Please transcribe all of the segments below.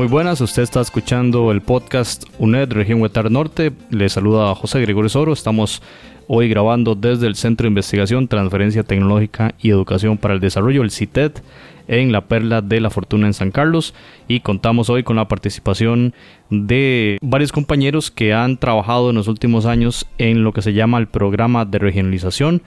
Muy buenas, usted está escuchando el podcast UNED Región Huetar Norte. Le saluda José Gregorio Soro. Estamos hoy grabando desde el Centro de Investigación, Transferencia Tecnológica y Educación para el Desarrollo, el CITED, en la Perla de la Fortuna en San Carlos. Y contamos hoy con la participación de varios compañeros que han trabajado en los últimos años en lo que se llama el programa de regionalización.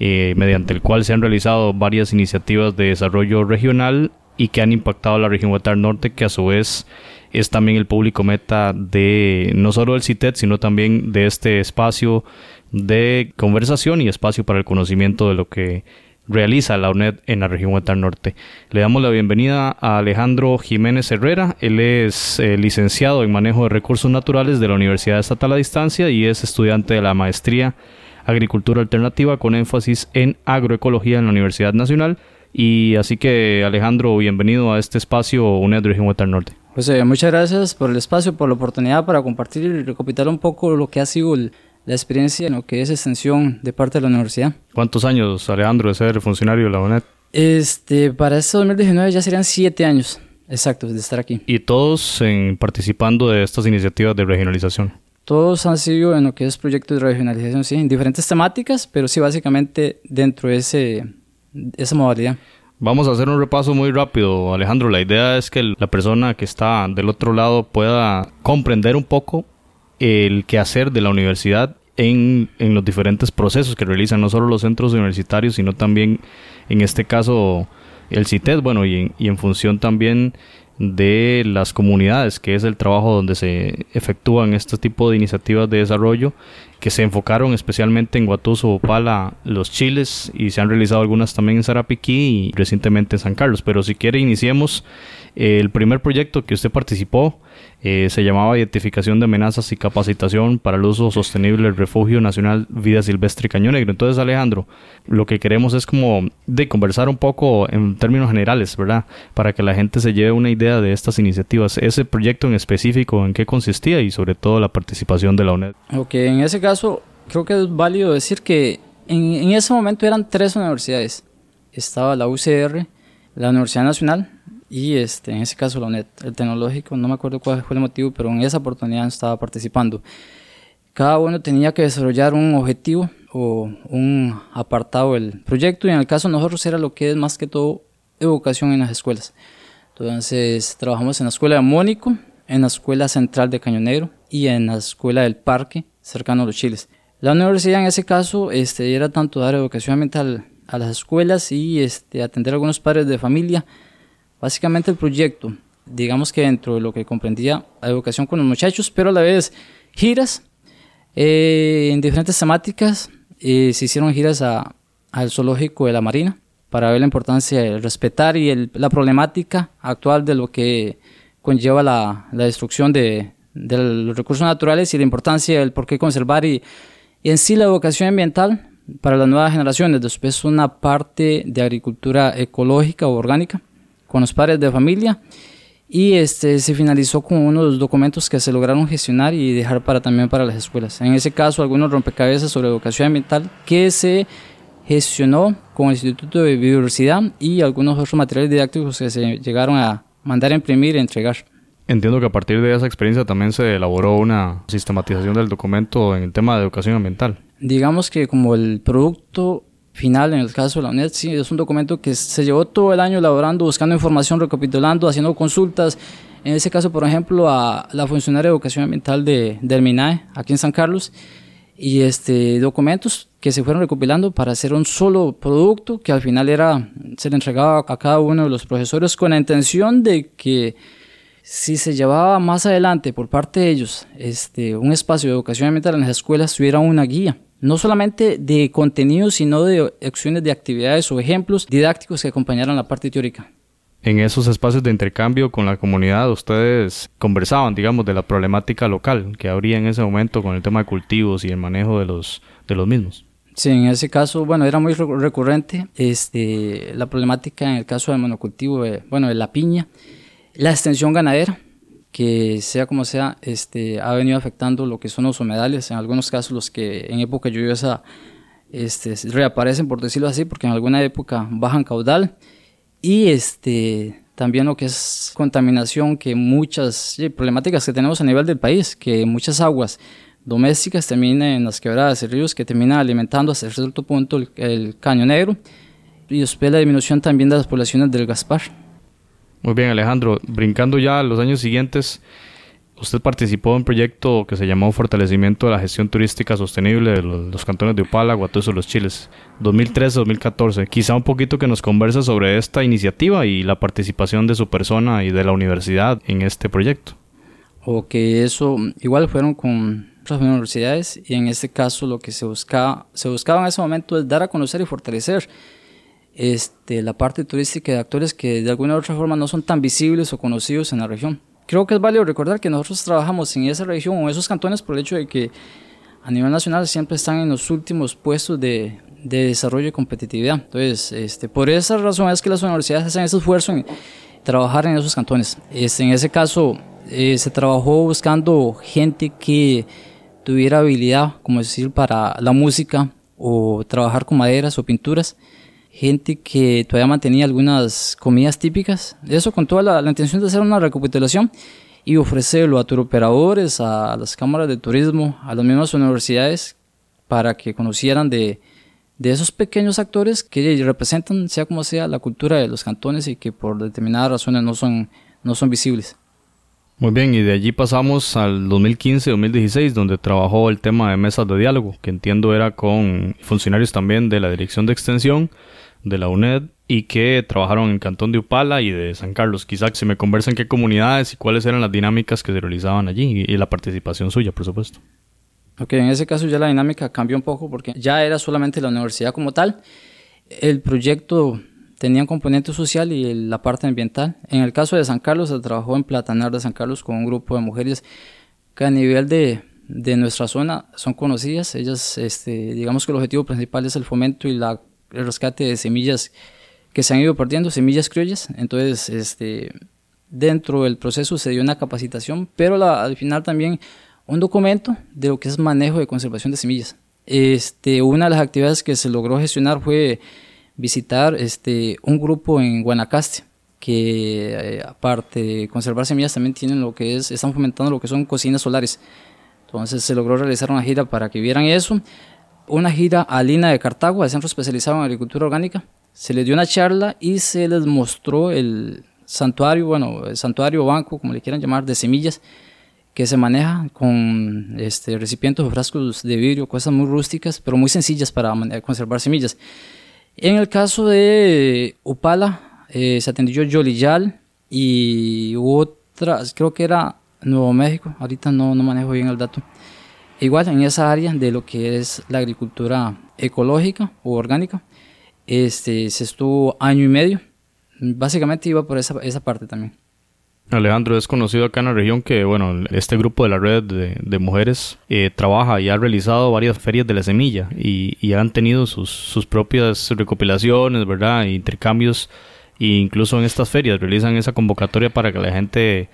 Eh, mediante el cual se han realizado varias iniciativas de desarrollo regional y que han impactado la región Huetar Norte, que a su vez es también el público meta de no solo del CITED, sino también de este espacio de conversación y espacio para el conocimiento de lo que realiza la UNED en la región Huetar Norte. Le damos la bienvenida a Alejandro Jiménez Herrera. Él es eh, licenciado en manejo de recursos naturales de la Universidad Estatal a Distancia y es estudiante de la maestría Agricultura Alternativa con énfasis en agroecología en la Universidad Nacional y así que Alejandro, bienvenido a este espacio UNED Región Huetar Norte. Pues eh, muchas gracias por el espacio, por la oportunidad para compartir y recopilar un poco lo que ha sido la experiencia en lo que es extensión de parte de la universidad. ¿Cuántos años, Alejandro, de ser funcionario de la UNED? Este, para este 2019 ya serían siete años exactos de estar aquí. ¿Y todos en, participando de estas iniciativas de regionalización? Todos han sido en lo que es proyectos de regionalización, sí, en diferentes temáticas, pero sí básicamente dentro de ese esa modalidad. Vamos a hacer un repaso muy rápido, Alejandro. La idea es que la persona que está del otro lado pueda comprender un poco el quehacer de la universidad en, en los diferentes procesos que realizan no solo los centros universitarios, sino también, en este caso, el CITES, bueno, y en, y en función también de las comunidades, que es el trabajo donde se efectúan este tipo de iniciativas de desarrollo que se enfocaron especialmente en Guatuso, Opala, los Chiles y se han realizado algunas también en Sarapiquí y recientemente en San Carlos. Pero si quiere iniciemos el primer proyecto que usted participó eh, se llamaba Identificación de amenazas y capacitación para el uso sostenible del Refugio Nacional Vida Silvestre Cañón Negro. Entonces, Alejandro, lo que queremos es como de conversar un poco en términos generales, ¿verdad? Para que la gente se lleve una idea de estas iniciativas. Ese proyecto en específico, ¿en qué consistía? Y sobre todo la participación de la UNED. Ok, en ese caso, creo que es válido decir que en ese momento eran tres universidades. Estaba la UCR, la Universidad Nacional y este, en ese caso la el tecnológico, no me acuerdo cuál fue el motivo, pero en esa oportunidad estaba participando. Cada uno tenía que desarrollar un objetivo o un apartado del proyecto y en el caso de nosotros era lo que es más que todo educación en las escuelas. Entonces trabajamos en la escuela de Mónico, en la escuela central de Cañonero y en la escuela del parque cercano a los chiles. La universidad en ese caso este, era tanto dar educación ambiental a las escuelas y este, atender a algunos padres de familia Básicamente el proyecto, digamos que dentro de lo que comprendía la educación con los muchachos, pero a la vez giras eh, en diferentes temáticas. Eh, se hicieron giras al zoológico de la Marina para ver la importancia de respetar y la problemática actual de lo que conlleva la, destrucción de, los recursos naturales y la importancia del por qué conservar y, y en sí la educación ambiental para las nuevas generaciones. Después una parte de agricultura ecológica o orgánica con los padres de familia y este se finalizó con unos documentos que se lograron gestionar y dejar para también para las escuelas. En ese caso, algunos rompecabezas sobre educación ambiental que se gestionó con el Instituto de Biodiversidad y algunos otros materiales didácticos que se llegaron a mandar a imprimir y entregar. Entiendo que a partir de esa experiencia también se elaboró una sistematización del documento en el tema de educación ambiental. Digamos que como el producto final en el caso de la UNED, sí, es un documento que se llevó todo el año elaborando, buscando información, recapitulando, haciendo consultas. En ese caso, por ejemplo, a la funcionaria de educación ambiental de, del MINAE, aquí en San Carlos, y este, documentos que se fueron recopilando para hacer un solo producto que al final era, se le entregaba a cada uno de los profesores con la intención de que si se llevaba más adelante por parte de ellos este, un espacio de educación ambiental en las escuelas, tuviera una guía no solamente de contenido, sino de acciones de actividades o ejemplos didácticos que acompañaran la parte teórica. En esos espacios de intercambio con la comunidad, ustedes conversaban, digamos, de la problemática local que habría en ese momento con el tema de cultivos y el manejo de los, de los mismos. Sí, en ese caso, bueno, era muy recurrente este, la problemática en el caso del monocultivo, bueno, de la piña, la extensión ganadera, que sea como sea, este, ha venido afectando lo que son los humedales, en algunos casos los que en época lluviosa este, reaparecen, por decirlo así, porque en alguna época bajan caudal, y este, también lo que es contaminación, que muchas problemáticas que tenemos a nivel del país, que muchas aguas domésticas terminan en las quebradas y ríos que terminan alimentando hasta cierto punto el, caño negro y después la disminución también de las poblaciones del Gaspar. Muy bien Alejandro, brincando ya a los años siguientes, Usted participó en un proyecto que se llamó Fortalecimiento de la Gestión Turística Sostenible de los, cantones de Upala, Guatuso y Los Chiles, 2013-2014. Quizá un poquito que nos converse sobre esta iniciativa y la participación de su persona y de la universidad en este proyecto. O que eso, igual fueron con otras universidades y en este caso lo que se buscaba, se buscaba en ese momento es dar a conocer y fortalecer este, la parte turística de actores que de alguna u otra forma no son tan visibles o conocidos en la región creo que es válido recordar que nosotros trabajamos en esa región o en esos cantones por el hecho de que a nivel nacional siempre están en los últimos puestos de, de desarrollo y competitividad. Entonces, este, por esa razón es que las universidades hacen ese esfuerzo en trabajar en esos cantones. Este, en ese caso, eh, se trabajó buscando gente que tuviera habilidad, como decir, para la música o trabajar con maderas o pinturas gente que todavía mantenía algunas comidas típicas. Eso con toda la, intención de hacer una recapitulación y ofrecerlo a turoperadores, a las cámaras de turismo, a las mismas universidades, para que conocieran de, de esos pequeños actores que representan, sea como sea, la cultura de los cantones y que por determinadas razones no son, no son visibles. Muy bien, y de allí pasamos al 2015-2016, donde trabajó el tema de mesas de diálogo, que entiendo era con funcionarios también de la Dirección de Extensión de la UNED y que trabajaron en Cantón de Upala y de San Carlos. Quizás se me conversen qué comunidades y cuáles eran las dinámicas que se realizaban allí y, la participación suya, por supuesto. Ok, en ese caso ya la dinámica cambió un poco porque ya era solamente la universidad como tal. El proyecto tenía un componente social y la parte ambiental. En el caso de San Carlos, se trabajó en Platanar de San Carlos con un grupo de mujeres que a nivel de, de nuestra zona son conocidas. Ellas, este, digamos que el objetivo principal es el fomento y la el rescate de semillas que se han ido perdiendo, semillas criollas. Entonces, este, dentro del proceso se dio una capacitación, pero al final también un documento de lo que es manejo de conservación de semillas. Este, una de las actividades que se logró gestionar fue visitar este, un grupo en Guanacaste que eh, aparte de conservar semillas también tienen lo que es, están fomentando lo que son cocinas solares. Entonces se logró realizar una gira para que vieran eso una gira a Lina de Cartago, al centro especializado en agricultura orgánica. Se les dio una charla y se les mostró el santuario, bueno, el santuario banco, como le quieran llamar, de semillas, que se maneja con este, recipientes o frascos de vidrio, cosas muy rústicas, pero muy sencillas para conservar semillas. En el caso de Upala, eh, se atendió Yolillal y otras, creo que era Nuevo México, ahorita no, no manejo bien el dato Igual en esa área de lo que es la agricultura ecológica o orgánica, este, se estuvo año y medio. Básicamente iba por esa, esa parte también. Alejandro, es conocido acá en la región que, bueno, este grupo de la red de, mujeres eh, trabaja y ha realizado varias ferias de la semilla y, han tenido sus, sus, propias recopilaciones, ¿verdad? Intercambios e incluso en estas ferias realizan esa convocatoria para que la gente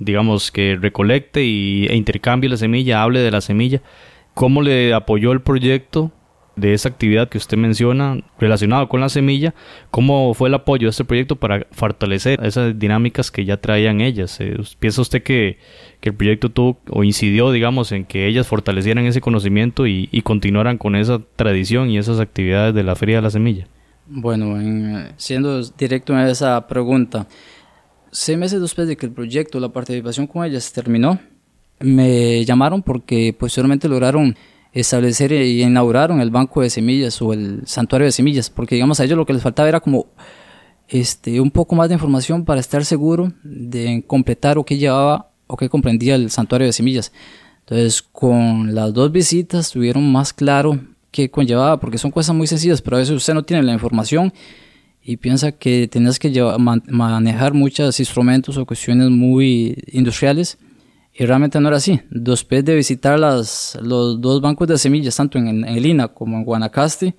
digamos, que recolecte y, e intercambie la semilla, hable de la semilla. ¿Cómo le apoyó el proyecto de esa actividad que usted menciona relacionado con la semilla? ¿Cómo fue el apoyo de este proyecto para fortalecer esas dinámicas que ya traían ellas? Eh, ¿Piensa usted que, el proyecto tuvo o incidió, digamos, en que ellas fortalecieran ese conocimiento y, continuaran con esa tradición y esas actividades de la Feria de la Semilla? Bueno, siendo directo en esa pregunta, seis meses después de que el proyecto, la participación con ellas terminó, me llamaron porque posteriormente lograron establecer y inauguraron el banco de semillas o el santuario de semillas, porque digamos a ellos lo que les faltaba era como este, un poco más de información para estar seguro de completar o qué llevaba o qué comprendía el santuario de semillas. Entonces, con las dos visitas tuvieron más claro qué conllevaba, porque son cosas muy sencillas, pero a veces usted no tiene la información y piensa que tienes que manejar muchos instrumentos o cuestiones muy industriales y realmente no era así. Después de visitar las, los dos bancos de semillas, tanto en, en Lina como en Guanacaste,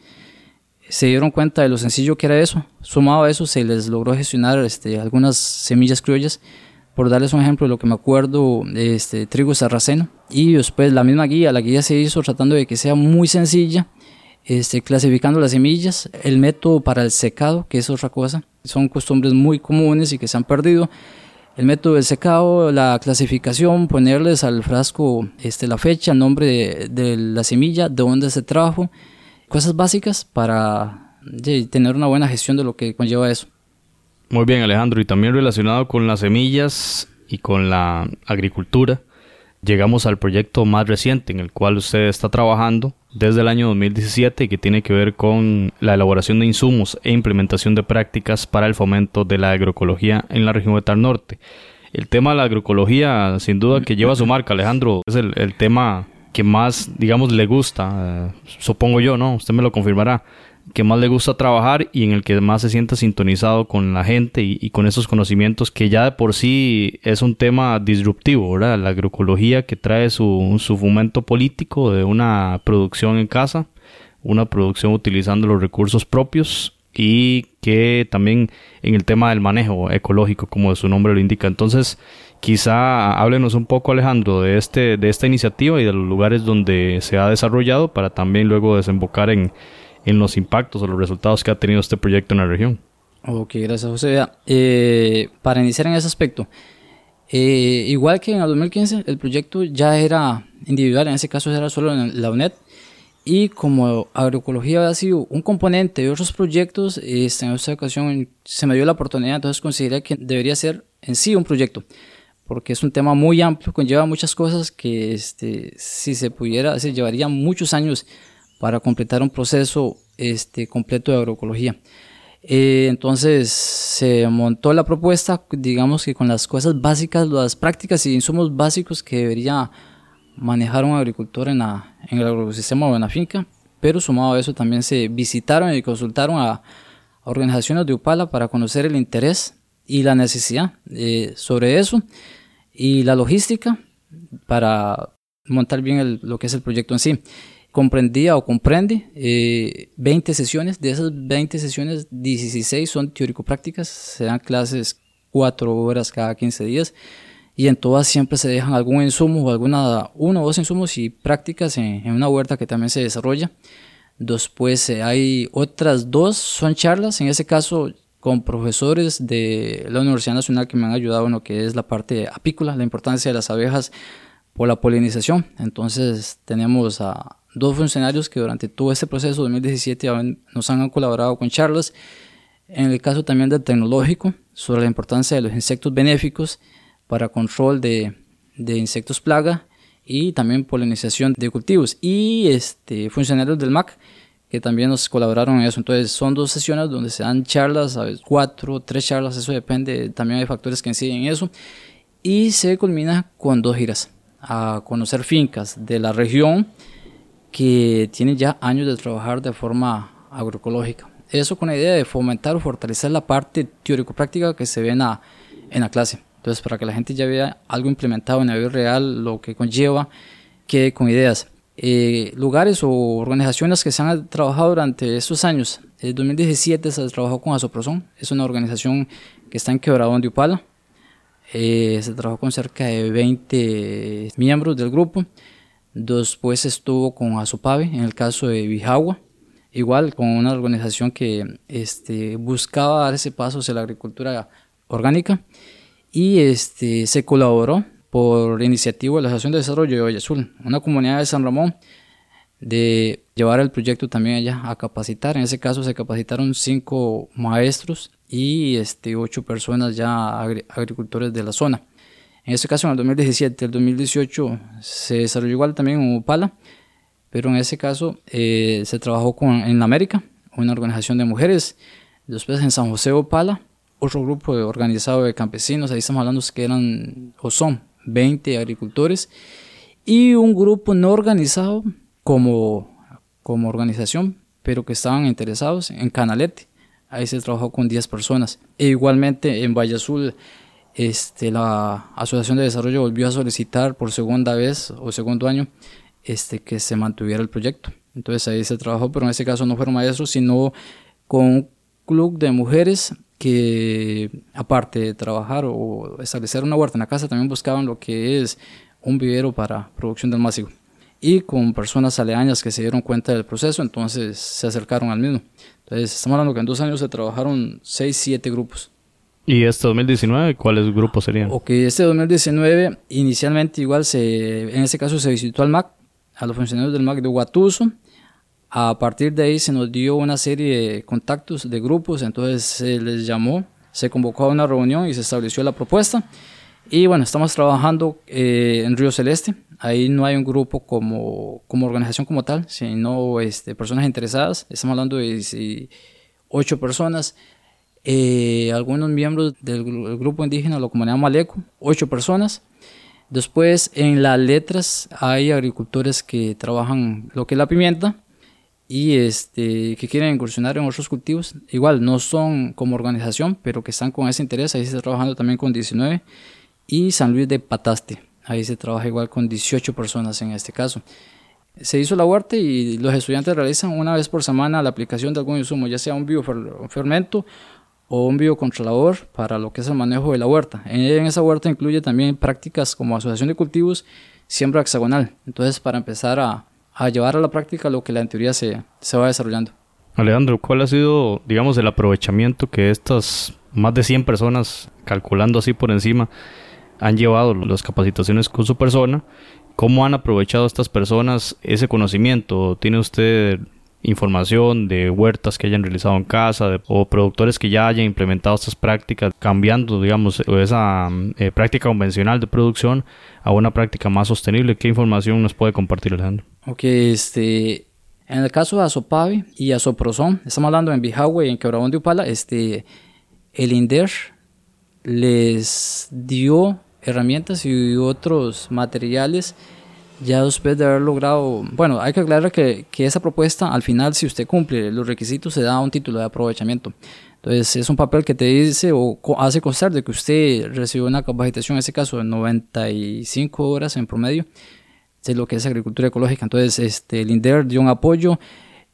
se dieron cuenta de lo sencillo que era eso. Sumado a eso, se les logró gestionar este, algunas semillas criollas. Por darles un ejemplo de lo que me acuerdo, este, trigo sarraceno. Y después la misma guía, la guía se hizo tratando de que sea muy sencilla este, clasificando las semillas, el método para el secado, que es otra cosa, son costumbres muy comunes y que se han perdido. El método del secado, la clasificación, ponerles al frasco este, la fecha, el nombre de, de la semilla, de dónde se trajo, cosas básicas para tener una buena gestión de lo que conlleva eso. Muy bien, Alejandro, y también relacionado con las semillas y con la agricultura, llegamos al proyecto más reciente en el cual usted está trabajando desde el año 2017 y que tiene que ver con la elaboración de insumos e implementación de prácticas para el fomento de la agroecología en la región de Tar Norte. El tema de la agroecología, sin duda que lleva su marca, Alejandro, es el, el tema que más, digamos, le gusta, eh, supongo yo, ¿no? Usted me lo confirmará que más le gusta trabajar y en el que más se sienta sintonizado con la gente y, con esos conocimientos que ya de por sí es un tema disruptivo, ¿verdad? La agroecología que trae su, su fomento político de una producción en casa, una producción utilizando los recursos propios y que también en el tema del manejo ecológico, como su nombre lo indica. Entonces, quizá háblenos un poco, Alejandro, de, este, de esta iniciativa y de los lugares donde se ha desarrollado para también luego desembocar en en los impactos o los resultados que ha tenido este proyecto en la región. Ok, gracias José. Eh, para iniciar en ese aspecto, eh, igual que en el 2015, el proyecto ya era individual, en ese caso era solo en la UNED, y como agroecología ha sido un componente de otros proyectos, este, en esta ocasión se me dio la oportunidad, entonces consideré que debería ser en sí un proyecto, porque es un tema muy amplio, conlleva muchas cosas que este, si se pudiera, se llevaría muchos años para completar un proceso este, completo de agroecología. Eh, entonces se montó la propuesta, digamos que con las cosas básicas, las prácticas y insumos básicos que debería manejar un agricultor en, la, en el agrosistema o en la finca, pero sumado a eso también se visitaron y consultaron a, organizaciones de Upala para conocer el interés y la necesidad eh, sobre eso y la logística para montar bien lo que es el proyecto en sí comprendía o comprende 20 eh, sesiones. De esas 20 sesiones, 16 son teórico-prácticas. Se dan clases 4 horas cada 15 días. Y en todas siempre se dejan algún insumo o alguna, uno o dos insumos y prácticas en, una huerta que también se desarrolla. Después eh, hay otras dos, son charlas, en ese caso con profesores de la Universidad Nacional que me han ayudado en lo que es la parte apícola, la importancia de las abejas por la polinización. Entonces tenemos a, dos funcionarios que durante todo este proceso 2017 nos han colaborado con charlas. En el caso también del tecnológico, sobre la importancia de los insectos benéficos para control de, de insectos plaga y también polinización de cultivos. Y este, funcionarios del MAC que también nos colaboraron en eso. Entonces son dos sesiones donde se dan charlas, ¿sabes? cuatro, tres charlas, eso depende, también hay factores que inciden en eso. Y se culmina con dos giras a conocer fincas de la región que tienen ya años de trabajar de forma agroecológica. Eso con la idea de fomentar o fortalecer la parte teórico-práctica que se ve en la, en la clase. Entonces, para que la gente ya vea algo implementado en la vida real, lo que conlleva, que con ideas. Eh, lugares o organizaciones que se han trabajado durante estos años. En 2017 se trabajó con Asoprozón, es una organización que está en Quebradón de Upala. Eh, se trabajó con cerca de 20 miembros del grupo. Después estuvo con Azopave en el caso de Bijagua, igual con una organización que este, buscaba dar ese paso hacia la agricultura orgánica y este, se colaboró por iniciativa de la Asociación de Desarrollo de Valle Azul, una comunidad de San Ramón, de llevar el proyecto también allá a capacitar. En ese caso se capacitaron cinco maestros y este, ocho personas ya agricultores de la zona. En este caso, en el 2017, el 2018 se desarrolló igual también en Upala, pero en ese caso eh, se trabajó con, en América, una organización de mujeres. Después en San José Upala, otro grupo organizado de campesinos, ahí estamos hablando que eran o son 20 agricultores, y un grupo no organizado como, como organización, pero que estaban interesados en Canalete. Ahí se trabajó con 10 personas. E igualmente en Valle Azul este, la Asociación de Desarrollo volvió a solicitar por segunda vez o segundo año este, que se mantuviera el proyecto. Entonces ahí se trabajó, pero en ese caso no fueron maestros, sino con un club de mujeres que aparte de trabajar o establecer una huerta en la casa, también buscaban lo que es un vivero para producción del másico. y con personas aledañas que se dieron cuenta del proceso, entonces se acercaron al mismo. Entonces, estamos hablando que en dos años se trabajaron 6, 7 grupos. ¿Y este 2019 cuáles grupos serían? Ok, este 2019 inicialmente igual se, en este caso se visitó al MAC, a los funcionarios del MAC de Huatuso. A partir de ahí se nos dio una serie de contactos de grupos, entonces se les llamó, se convocó a una reunión y se estableció la propuesta. Y bueno, estamos trabajando eh, en Río Celeste. Ahí no hay un grupo como, como organización como tal, sino este, personas interesadas. Estamos hablando de ocho personas. Eh, algunos miembros del grupo indígena, la comunidad Maleco, ocho personas. Después, en las letras hay agricultores que trabajan lo que es la pimienta y este, que quieren incursionar en otros cultivos. Igual, no son como organización, pero que están con ese interés. Ahí se está trabajando también con 19 y San Luis de Pataste. Ahí se trabaja igual con 18 personas en este caso. Se hizo la huerta y los estudiantes realizan una vez por semana la aplicación de algún insumo, ya sea un biofermento o un biocontrolador para lo que es el manejo de la huerta. En esa huerta incluye también prácticas como asociación de cultivos, siembra hexagonal. Entonces, para empezar a, llevar a la práctica lo que en teoría se, se va desarrollando. Alejandro, ¿cuál ha sido, digamos, el aprovechamiento que estas más de 100 personas, calculando así por encima, han llevado las capacitaciones con su persona. ¿Cómo han aprovechado estas personas ese conocimiento? ¿Tiene usted información de huertas que hayan realizado en casa o productores que ya hayan implementado estas prácticas, cambiando, digamos, esa eh, práctica convencional de producción a una práctica más sostenible? ¿Qué información nos puede compartir, Alejandro? Ok, este, en el caso de Azopavi y Azoprozón, estamos hablando en Bijahue y en Quebrabón de Upala, este, el INDER les dio herramientas y otros materiales ya después de haber logrado, bueno, hay que aclarar que, que, esa propuesta al final si usted cumple los requisitos se da un título de aprovechamiento. Entonces es un papel que te dice o hace constar de que usted recibió una capacitación, en este caso de 95 horas en promedio, de lo que es agricultura ecológica. Entonces este, el INDER dio un apoyo.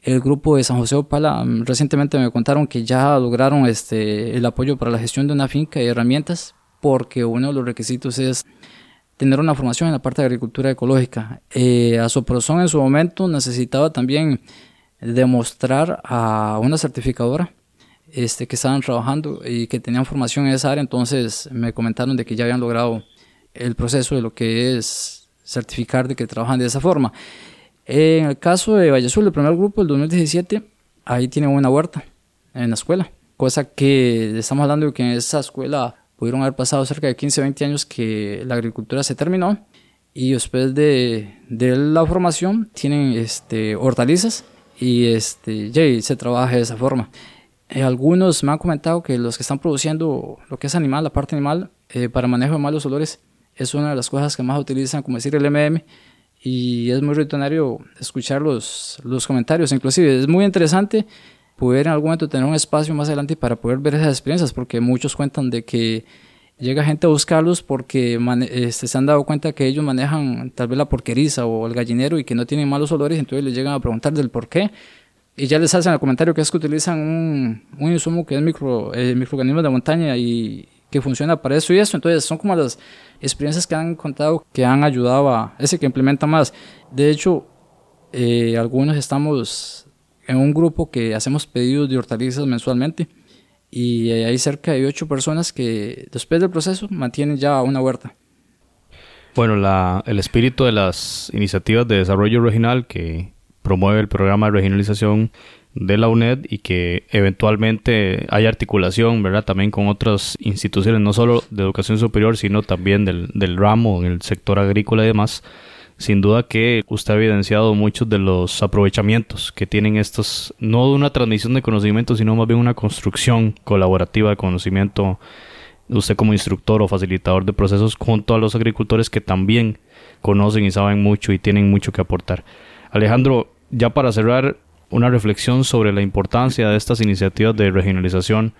El grupo de San José Opala mm, recientemente me contaron que ya lograron este, el apoyo para la gestión de una finca y herramientas porque uno de los requisitos es tener una formación en la parte de agricultura ecológica. Eh, Asoprozón en su momento necesitaba también demostrar a una certificadora este, que estaban trabajando y que tenían formación en esa área, entonces me comentaron de que ya habían logrado el proceso de lo que es certificar de que trabajan de esa forma. En el caso de Valle Azul, el primer grupo, el 2017, ahí tienen una huerta en la escuela, cosa que estamos hablando de que en esa escuela pudieron haber pasado cerca de 15, 20 años que la agricultura se terminó y después de, de la formación tienen este, hortalizas y este, ya, se trabaja de esa forma. Eh, algunos me han comentado que los que están produciendo lo que es animal, la parte animal, eh, para manejo de malos olores, es una de las cosas que más utilizan, como decir el MM, y es muy rutinario escuchar los, los comentarios, inclusive es muy interesante poder en algún momento tener un espacio más adelante para poder ver esas experiencias, porque muchos cuentan de que llega gente a buscarlos porque este, se han dado cuenta que ellos manejan tal vez la porqueriza o el gallinero y que no tienen malos olores, entonces les llegan a preguntar del por qué. Y ya les hacen el comentario que es que utilizan un, un insumo que es micro, eh, microorganismos de montaña y que funciona para eso y eso. Entonces son como las experiencias que han contado que han ayudado a ese que implementa más. De hecho, eh, algunos estamos en un grupo que hacemos pedidos de hortalizas mensualmente y hay cerca de ocho personas que después del proceso mantienen ya una huerta. Bueno, la, el espíritu de las iniciativas de desarrollo regional que promueve el programa de regionalización de la UNED y que eventualmente hay articulación, ¿verdad? También con otras instituciones, no solo de educación superior, sino también del, del ramo en el sector agrícola y demás sin duda que usted ha evidenciado muchos de los aprovechamientos que tienen estos, no de una transmisión de conocimiento, sino más bien una construcción colaborativa de conocimiento, usted como instructor o facilitador de procesos junto a los agricultores que también conocen y saben mucho y tienen mucho que aportar. Alejandro, ya para cerrar, una reflexión sobre la importancia de estas iniciativas de regionalización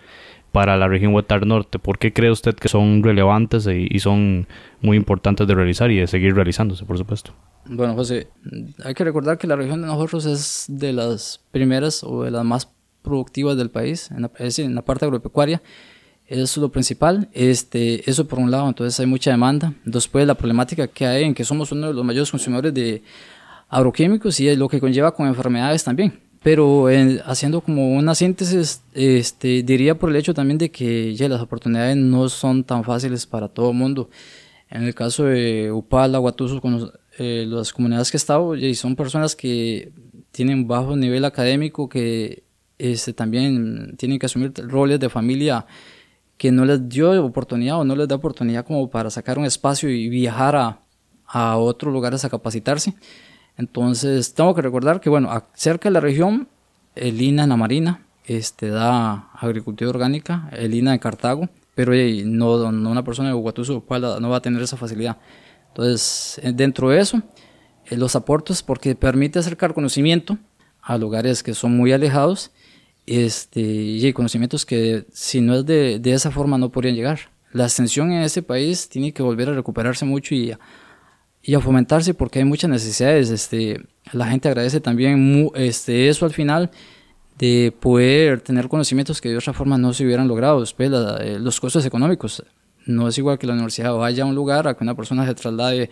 para la región Huetar Norte? ¿Por qué cree usted que son relevantes y, son muy importantes de realizar y de seguir realizándose, por supuesto? Bueno, José, hay que recordar que la región de nosotros es de las primeras o de las más productivas del país, en la, es decir, en la parte agropecuaria. Eso es lo principal. Este, eso por un lado, entonces hay mucha demanda. Después la problemática que hay en que somos uno de los mayores consumidores de agroquímicos y lo que conlleva con enfermedades también. Pero haciendo como una síntesis, este, diría por el hecho también de que las oportunidades no son tan fáciles para todo el mundo. En el caso de Upala, Guatuso, con eh, las comunidades que he estado, son personas que tienen bajo nivel académico, que este, también tienen que asumir roles de familia que no les dio oportunidad o no les da oportunidad como para sacar un espacio y viajar a, a otros lugares a capacitarse. Entonces, tengo que recordar que, bueno, cerca de la región, el INA en la Marina este, da agricultura orgánica, el INA en Cartago, pero no, no, una persona de Huatuso no va a tener esa facilidad. Entonces, eh, dentro de eso, eh, los aportes, porque permite acercar conocimiento a lugares que son muy alejados, este, y conocimientos que si no es de, de esa forma no podrían llegar. La extensión en ese país tiene que volver a recuperarse mucho y y a fomentarse porque hay muchas necesidades. Este, la gente agradece también este, eso al final de poder tener conocimientos que de otra forma no se hubieran logrado. Después, eh, los costos económicos. No es igual que la universidad vaya a un lugar a que una persona se traslade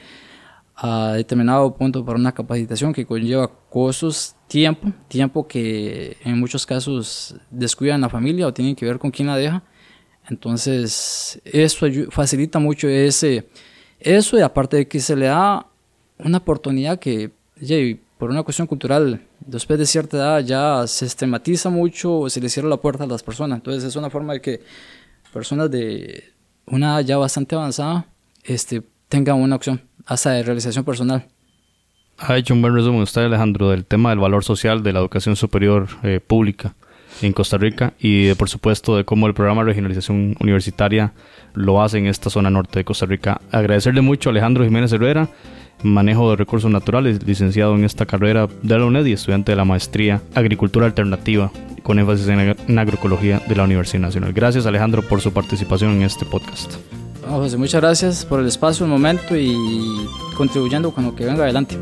a determinado punto para una capacitación que conlleva costos, tiempo, tiempo que en muchos casos descuidan la familia o tienen que ver con quién la deja. Entonces, eso facilita mucho ese, eso y aparte de que se le da una oportunidad que, por una cuestión cultural, después de cierta edad ya se estematiza mucho o se le cierra la puerta a las personas. Entonces es una forma de que personas de una edad ya bastante avanzada este, tengan una opción hasta de realización personal. Ha hecho un buen resumen usted, Alejandro, del tema del valor social de la educación superior eh, pública en Costa Rica y por supuesto de cómo el programa de regionalización universitaria lo hace en esta zona norte de Costa Rica. Agradecerle mucho a Alejandro Jiménez Herrera, manejo de recursos naturales, licenciado en esta carrera de la UNED y estudiante de la maestría Agricultura Alternativa con énfasis en, agroecología de la Universidad Nacional. Gracias Alejandro por su participación en este podcast. José, muchas gracias por el espacio, el momento y contribuyendo con lo que venga adelante.